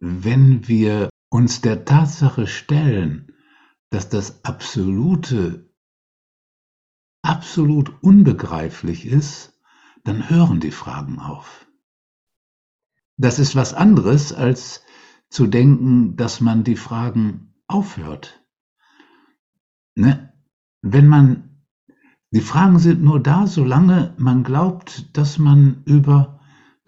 wenn wir uns der Tatsache stellen, dass das Absolute absolut unbegreiflich ist, dann hören die Fragen auf. Das ist was anderes, als zu denken, dass man die Fragen aufhört. Ne? Wenn man, die Fragen sind nur da, solange man glaubt, dass man über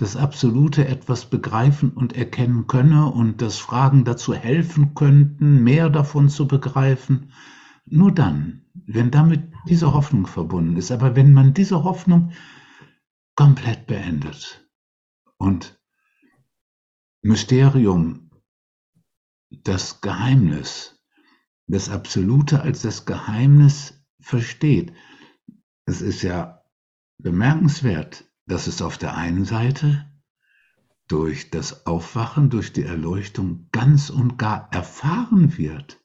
das Absolute etwas begreifen und erkennen könne und dass Fragen dazu helfen könnten, mehr davon zu begreifen. Nur dann, wenn damit diese Hoffnung verbunden ist. Aber wenn man diese Hoffnung komplett beendet und Mysterium, das Geheimnis, das Absolute als das Geheimnis versteht. Es ist ja bemerkenswert, dass es auf der einen Seite durch das Aufwachen, durch die Erleuchtung ganz und gar erfahren wird.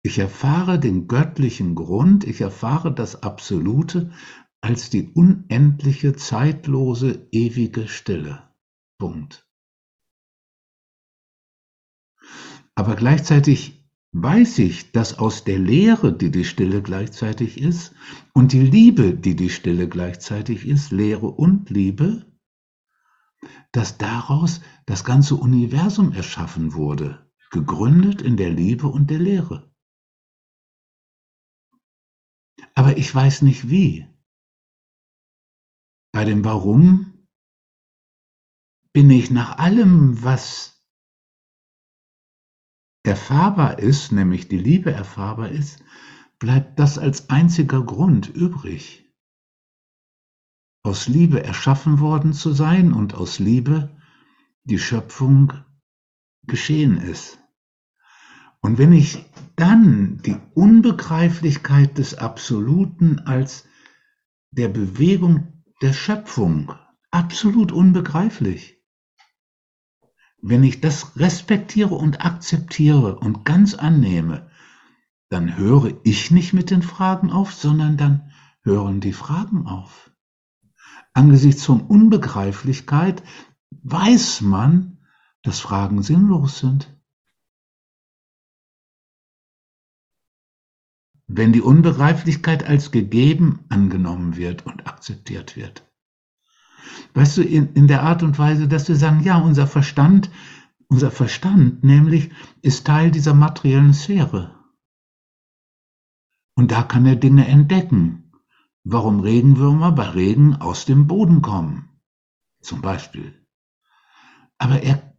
Ich erfahre den göttlichen Grund, ich erfahre das Absolute als die unendliche, zeitlose, ewige Stille. Punkt. Aber gleichzeitig weiß ich, dass aus der Lehre, die die Stille gleichzeitig ist, und die Liebe, die die Stille gleichzeitig ist, Lehre und Liebe, dass daraus das ganze Universum erschaffen wurde, gegründet in der Liebe und der Lehre. Aber ich weiß nicht wie. Bei dem Warum bin ich nach allem, was erfahrbar ist, nämlich die Liebe erfahrbar ist, bleibt das als einziger Grund übrig. Aus Liebe erschaffen worden zu sein und aus Liebe die Schöpfung geschehen ist. Und wenn ich dann die Unbegreiflichkeit des Absoluten als der Bewegung der Schöpfung, absolut unbegreiflich, wenn ich das respektiere und akzeptiere und ganz annehme, dann höre ich nicht mit den Fragen auf, sondern dann hören die Fragen auf. Angesichts von Unbegreiflichkeit weiß man, dass Fragen sinnlos sind. Wenn die Unbegreiflichkeit als gegeben angenommen wird und akzeptiert wird. Weißt du, in, in der Art und Weise, dass wir sagen, ja, unser Verstand, unser Verstand nämlich ist Teil dieser materiellen Sphäre. Und da kann er Dinge entdecken. Warum Regenwürmer bei Regen aus dem Boden kommen, zum Beispiel. Aber er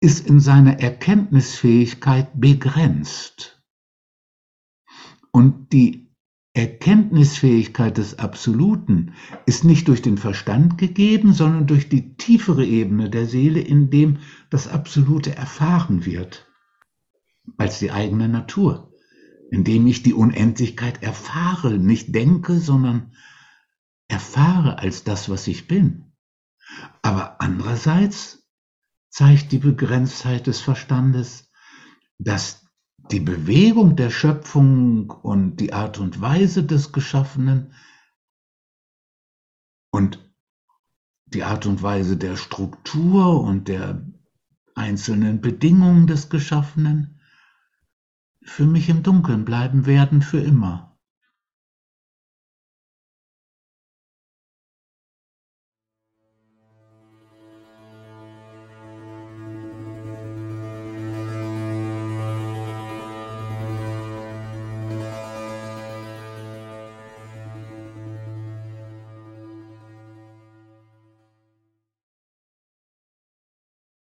ist in seiner Erkenntnisfähigkeit begrenzt. Und die Erkenntnisfähigkeit des Absoluten ist nicht durch den Verstand gegeben, sondern durch die tiefere Ebene der Seele, in dem das Absolute erfahren wird, als die eigene Natur, indem ich die Unendlichkeit erfahre, nicht denke, sondern erfahre als das, was ich bin. Aber andererseits zeigt die Begrenztheit des Verstandes, dass die Bewegung der Schöpfung und die Art und Weise des Geschaffenen und die Art und Weise der Struktur und der einzelnen Bedingungen des Geschaffenen für mich im Dunkeln bleiben werden für immer.